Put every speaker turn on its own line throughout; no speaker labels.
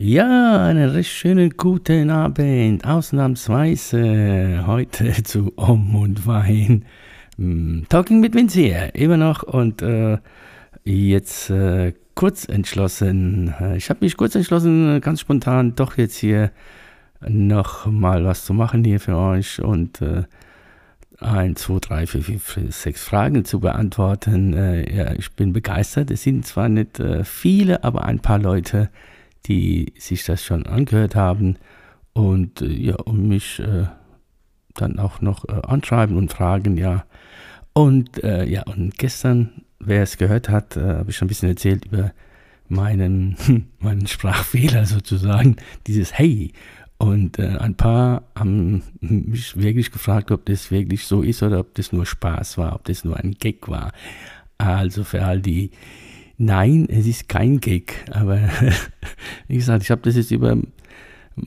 Ja, einen recht schönen guten Abend. Ausnahmsweise heute zu Om und Wein. Mm, Talking mit Vince hier, immer noch. Und äh, jetzt äh, kurz entschlossen. Äh, ich habe mich kurz entschlossen, ganz spontan doch jetzt hier noch mal was zu machen hier für euch und äh, ein, zwei, drei, vier, fünf, sechs Fragen zu beantworten. Äh, ja, ich bin begeistert. Es sind zwar nicht äh, viele, aber ein paar Leute, die sich das schon angehört haben und äh, ja, und mich äh, dann auch noch äh, anschreiben und fragen, ja. Und äh, ja, und gestern, wer es gehört hat, äh, habe ich schon ein bisschen erzählt über meinen, meinen Sprachfehler sozusagen, dieses Hey. Und äh, ein paar haben mich wirklich gefragt, ob das wirklich so ist oder ob das nur Spaß war, ob das nur ein Gag war. Also für all die, Nein, es ist kein Gag, aber wie gesagt, ich habe das jetzt über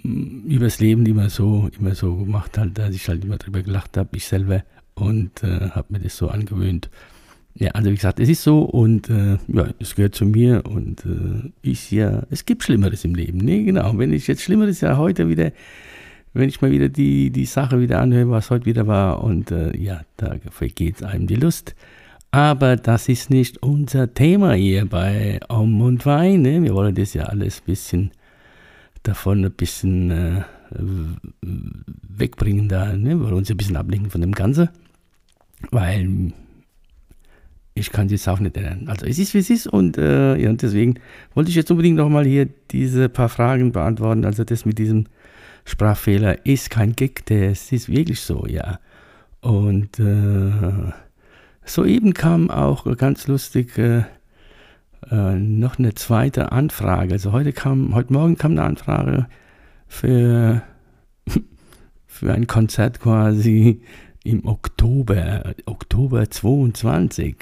übers Leben immer so immer so gemacht, halt, dass ich halt immer drüber gelacht habe, ich selber und äh, habe mir das so angewöhnt. Ja, also wie gesagt, es ist so und äh, ja, es gehört zu mir und äh, ich ja, es gibt Schlimmeres im Leben. Nee, genau. Wenn ich jetzt Schlimmeres ja heute wieder, wenn ich mal wieder die, die Sache wieder anhöre, was heute wieder war und äh, ja, da vergeht einem die Lust. Aber das ist nicht unser Thema hier bei Om und Wein. Ne? Wir wollen das ja alles ein bisschen davon ein bisschen äh, wegbringen da. Ne? Wir wollen uns ein bisschen ablenken von dem Ganzen. Weil ich kann es auch nicht ändern. Also es ist, wie es ist und, äh, ja, deswegen wollte ich jetzt unbedingt nochmal hier diese paar Fragen beantworten. Also das mit diesem Sprachfehler ist kein Gag, das ist wirklich so, ja. Und äh, Soeben kam auch ganz lustig äh, äh, noch eine zweite Anfrage. Also heute kam, heute Morgen kam eine Anfrage für, für ein Konzert quasi im Oktober, Oktober 22.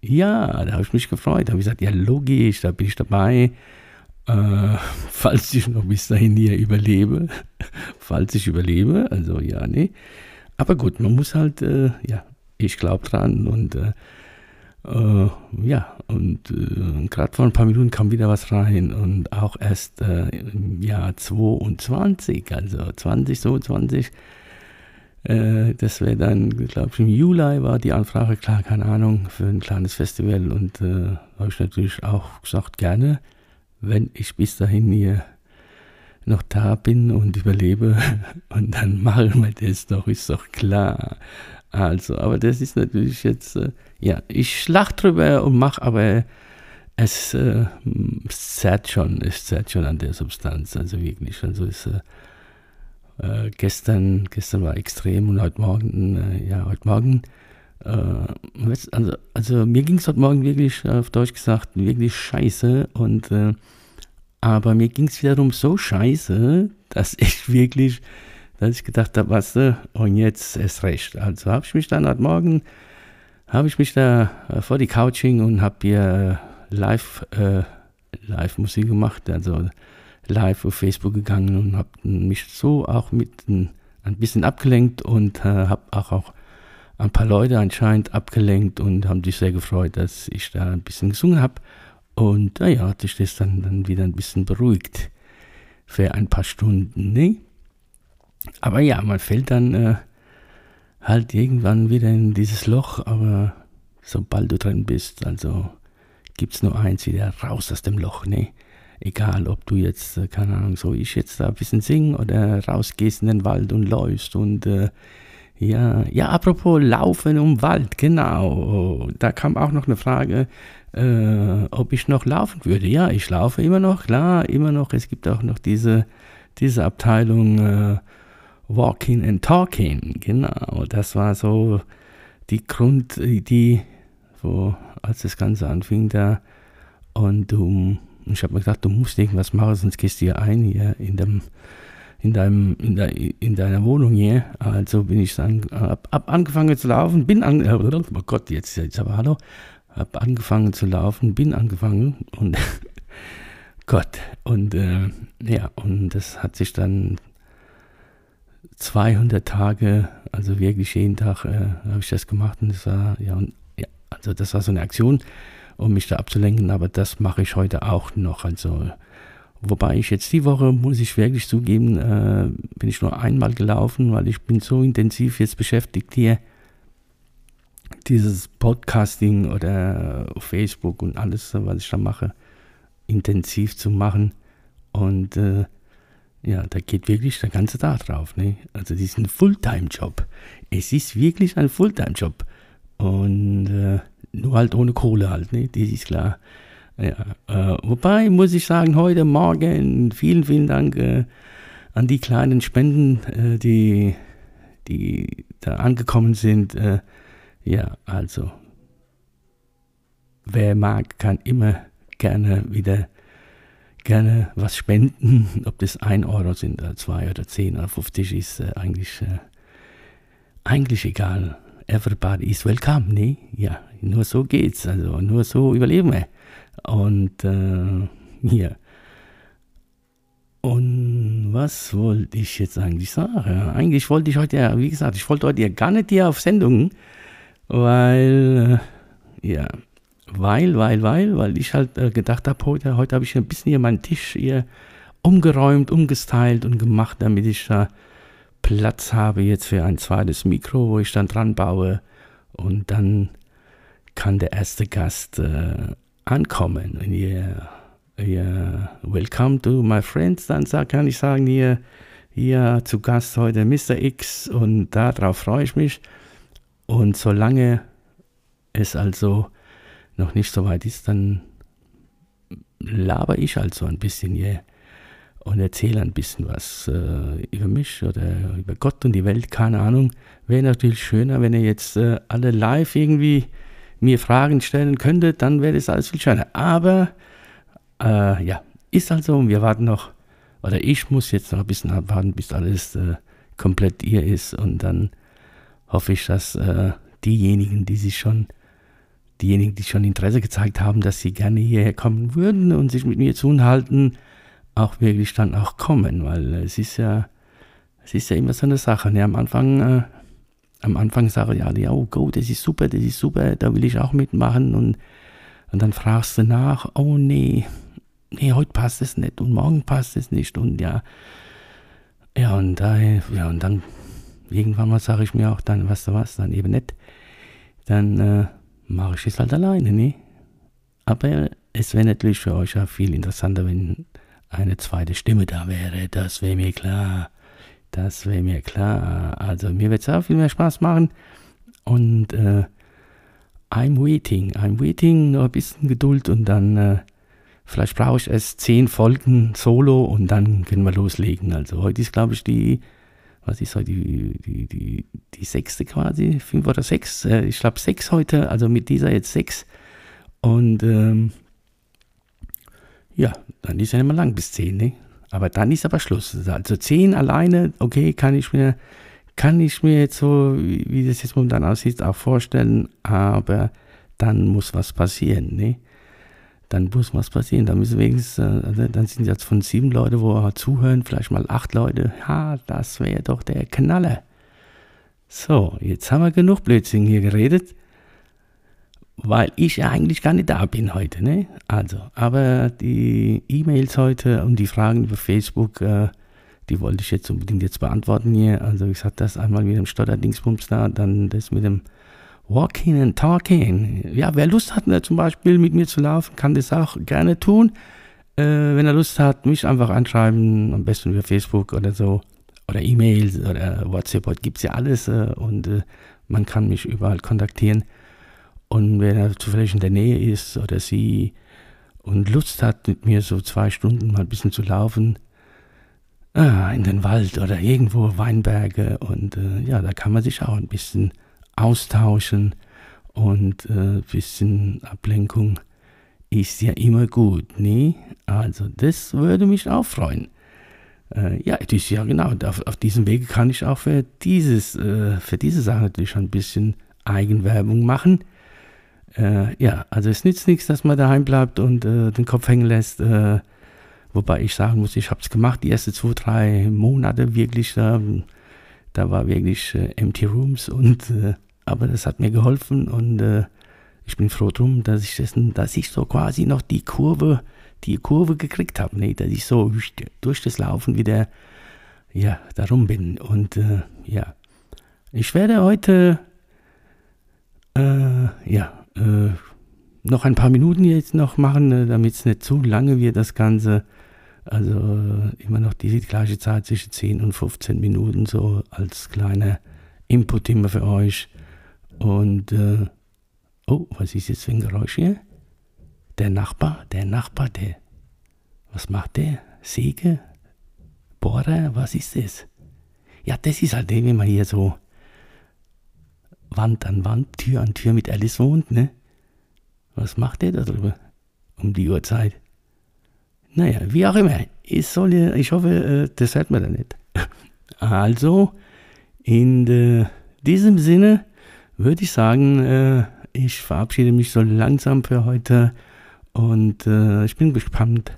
Ja, da habe ich mich gefreut. Da habe ich gesagt, ja logisch, da bin ich dabei. Äh, falls ich noch bis dahin hier überlebe. falls ich überlebe, also ja, nee. Aber gut, man muss halt, äh, ja, ich glaube dran und äh, äh, ja, und äh, gerade vor ein paar Minuten kam wieder was rein und auch erst äh, im Jahr 22, also 2022, äh, das wäre dann, glaube ich, im Juli war die Anfrage, klar, keine Ahnung, für ein kleines Festival und äh, habe ich natürlich auch gesagt, gerne, wenn ich bis dahin hier noch da bin und überlebe und dann machen wir das doch, ist doch klar. Also, aber das ist natürlich jetzt, äh, ja, ich lach drüber und mach, aber es äh, zerrt schon, es zerrt schon an der Substanz, also wirklich. Also ist, äh, äh gestern, gestern war extrem und heute Morgen, äh, ja, heute Morgen, äh, also, also mir ging es heute Morgen wirklich, auf Deutsch gesagt, wirklich scheiße und, aber mir ging es wiederum so scheiße, dass ich wirklich dass ich gedacht habe, was und jetzt ist recht. Also habe ich mich dann heute Morgen, habe ich mich da äh, vor die Couching und habe hier live, äh, live Musik gemacht, also live auf Facebook gegangen und habe mich so auch mit ein, ein bisschen abgelenkt und äh, habe auch, auch ein paar Leute anscheinend abgelenkt und haben sich sehr gefreut, dass ich da ein bisschen gesungen habe. Und naja, hat sich das dann, dann wieder ein bisschen beruhigt für ein paar Stunden. Ne? Aber ja, man fällt dann äh, halt irgendwann wieder in dieses Loch, aber sobald du drin bist, also gibt es nur eins, wieder raus aus dem Loch, ne? Egal, ob du jetzt, äh, keine Ahnung, so ich jetzt da ein bisschen singen oder rausgehst in den Wald und läufst und äh, ja, ja, apropos Laufen um Wald, genau. Da kam auch noch eine Frage, äh, ob ich noch laufen würde. Ja, ich laufe immer noch, klar, immer noch. Es gibt auch noch diese, diese Abteilung, äh, Walking and Talking, genau. Das war so die Grundidee, wo, als das Ganze anfing da. Und um, ich habe mir gedacht, du musst irgendwas machen, sonst gehst du hier ein, hier in dem, in, deinem, in, de, in deiner Wohnung hier. Also bin ich dann, hab, hab angefangen zu laufen, bin an, oh Gott, jetzt, jetzt aber hallo, hab angefangen zu laufen, bin angefangen und Gott, und äh, ja, und das hat sich dann 200 Tage, also wirklich jeden Tag äh, habe ich das gemacht und das war, ja, und, ja, also das war so eine Aktion, um mich da abzulenken, aber das mache ich heute auch noch, also Wobei ich jetzt die Woche, muss ich wirklich zugeben, äh, bin ich nur einmal gelaufen, weil ich bin so intensiv jetzt beschäftigt hier, dieses Podcasting oder Facebook und alles, was ich da mache, intensiv zu machen. Und äh, ja, da geht wirklich der ganze Tag drauf. Ne? Also das ist ein Fulltime-Job. Es ist wirklich ein Fulltime-Job. Und äh, nur halt ohne Kohle halt, ne? das ist klar. Ja, äh, wobei muss ich sagen, heute Morgen vielen, vielen Dank äh, an die kleinen Spenden, äh, die, die da angekommen sind. Äh, ja, also wer mag, kann immer gerne wieder gerne was spenden. Ob das 1 Euro sind oder 2 oder 10 oder 50 ist äh, eigentlich, äh, eigentlich egal. Everybody is welcome, ne? Ja, nur so geht's. Also nur so überleben wir. Und äh, hier. Und was wollte ich jetzt eigentlich sagen? Eigentlich wollte ich heute ja, wie gesagt, ich wollte heute ja gar nicht hier auf Sendung, weil, äh, ja, weil, weil, weil, weil ich halt äh, gedacht habe, heute, heute habe ich ein bisschen hier meinen Tisch hier umgeräumt, umgestylt und gemacht, damit ich da Platz habe jetzt für ein zweites Mikro, wo ich dann dran baue. Und dann kann der erste Gast äh, ankommen. Und ihr, ihr Welcome to my friends, dann kann ich sagen, hier, hier zu Gast heute Mr. X und darauf freue ich mich. Und solange es also noch nicht so weit ist, dann laber ich also ein bisschen hier und erzähle ein bisschen was äh, über mich oder über Gott und die Welt, keine Ahnung. Wäre natürlich schöner, wenn ihr jetzt äh, alle live irgendwie mir Fragen stellen könntet, dann wäre das alles viel schöner. Aber äh, ja, ist halt so. Wir warten noch, oder ich muss jetzt noch ein bisschen abwarten, bis alles äh, komplett ihr ist. Und dann hoffe ich, dass äh, diejenigen, die sich schon, diejenigen, die schon Interesse gezeigt haben, dass sie gerne hierher kommen würden und sich mit mir zu halten, auch wirklich dann auch kommen, weil es ist ja, es ist ja immer so eine Sache. Ne? Am Anfang äh, am Anfang sage ja, ja, oh Gott, das ist super, das ist super, da will ich auch mitmachen und, und dann fragst du nach, oh nee, nee, heute passt es nicht und morgen passt es nicht und ja, ja und da, ja und dann irgendwann mal sage ich mir auch dann, weißt du was, dann eben nicht, dann äh, mache ich es halt alleine, ne? Aber es wäre natürlich für euch auch viel interessanter, wenn eine zweite Stimme da wäre, das wäre mir klar. Das wäre mir klar. Also mir wird es auch viel mehr Spaß machen. Und äh, I'm waiting. I'm waiting. Nur ein bisschen Geduld und dann äh, vielleicht brauche ich erst zehn Folgen solo und dann können wir loslegen. Also heute ist, glaube ich, die, was ist heute, die, die, die, die sechste quasi, fünf oder sechs. Äh, ich glaube sechs heute, also mit dieser jetzt sechs. Und ähm, ja, dann ist ja mehr lang bis zehn, ne? Aber dann ist aber Schluss. Also 10 alleine, okay, kann ich mir, kann ich mir jetzt so, wie das jetzt momentan aussieht, auch vorstellen, aber dann muss was passieren, ne? Dann muss was passieren. Dann müssen wenigstens, also dann sind jetzt von sieben Leute, wo zuhören, vielleicht mal acht Leute. Ja, das wäre doch der Knaller. So, jetzt haben wir genug Blödsinn hier geredet weil ich ja eigentlich gar nicht da bin heute. Ne? Also, aber die E-Mails heute und die Fragen über Facebook, äh, die wollte ich jetzt unbedingt jetzt beantworten hier. Also ich sage das einmal mit dem Stotterdingsbums da, dann das mit dem Walking and Talking. Ja, wer Lust hat, ne, zum Beispiel mit mir zu laufen, kann das auch gerne tun. Äh, wenn er Lust hat, mich einfach anschreiben, am besten über Facebook oder so. Oder E-Mails oder WhatsApp, gibt es ja alles äh, und äh, man kann mich überall kontaktieren. Und wenn er zufällig in der Nähe ist oder sie und Lust hat, mit mir so zwei Stunden mal ein bisschen zu laufen, ah, in den Wald oder irgendwo Weinberge und äh, ja, da kann man sich auch ein bisschen austauschen und ein äh, bisschen Ablenkung ist ja immer gut, ne? Also das würde mich auch freuen. äh, ja, das, ja genau, auf, auf diesem Wege kann ich auch für, dieses, äh, für diese Sache natürlich ein bisschen Eigenwerbung machen. Äh, ja, also es nützt nichts, dass man daheim bleibt und äh, den Kopf hängen lässt. Wobei ich sagen muss, ich habe es gemacht, die ersten zwei, drei Monate wirklich. Da, war wirklich äh, Empty Rooms und äh, aber das hat mir geholfen und äh, ich bin froh drum, dass ich das, dass ich so quasi noch die Kurve, die Kurve gekriegt habe, ne? dass ich so durch das Laufen wieder ja darum bin und ja, ich werde heute ja äh, noch ein paar Minuten jetzt noch machen, äh, damit es nicht zu lange wird, das Ganze. Also äh, immer noch die gleiche Zeit zwischen 10 und 15 Minuten, so als kleiner Input immer für euch. Und, äh, oh, was ist jetzt für ein Geräusch hier? Der Nachbar, der Nachbar, der, was macht der? Säge? Bohrer? Was ist das? Ja, das ist halt der, wenn man hier so Wand an Wand, Tür an Tür mit Alice wohnt, ne? Was macht der da drüber? Um die Uhrzeit. Naja, wie auch immer. Ich, soll, ich hoffe, äh, das hört man da nicht. Also, in de, diesem Sinne würde ich sagen, äh, ich verabschiede mich so langsam für heute und äh, ich bin gespannt,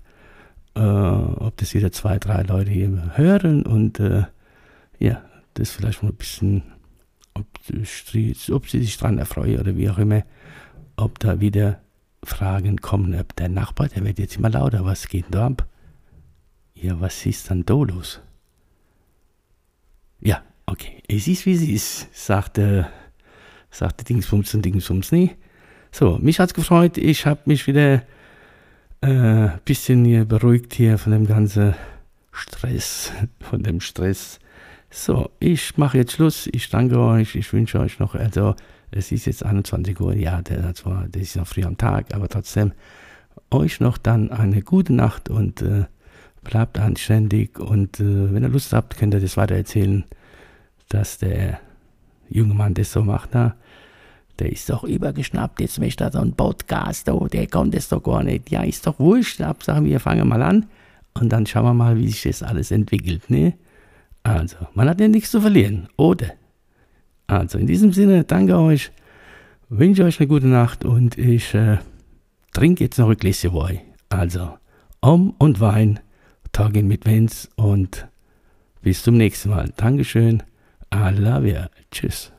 ob das wieder zwei, drei Leute hier hören und ja, das vielleicht mal ein bisschen ob, ob sie sich daran erfreuen oder wie auch immer, ob da wieder Fragen kommen, ob der Nachbar, der wird jetzt immer lauter, was geht da ab? Ja, was ist dann da los? Ja, okay, es ist wie es ist, sagte, sagte Dingsbums und Dingsbums nie. So, mich hat's gefreut, ich habe mich wieder ein äh, bisschen beruhigt hier von dem ganzen Stress, von dem Stress so, ich mache jetzt Schluss. Ich danke euch. Ich wünsche euch noch, also es ist jetzt 21 Uhr, ja, das, war, das ist noch früh am Tag, aber trotzdem euch noch dann eine gute Nacht und äh, bleibt anständig. Und äh, wenn ihr Lust habt, könnt ihr das weiter erzählen, dass der junge Mann das so macht. Na, der ist doch übergeschnappt, jetzt möchte er so ein Podcast, oh, der kommt das doch gar nicht. Ja, ist doch wurscht, Hauptsache wir fangen mal an und dann schauen wir mal, wie sich das alles entwickelt, ne? Also, man hat ja nichts zu verlieren, oder? Also, in diesem Sinne, danke euch, wünsche euch eine gute Nacht und ich äh, trinke jetzt noch ein Gläschen Wein. Also, Om und Wein, Tagen mit Wenz und bis zum nächsten Mal. Dankeschön, Allah, Tschüss.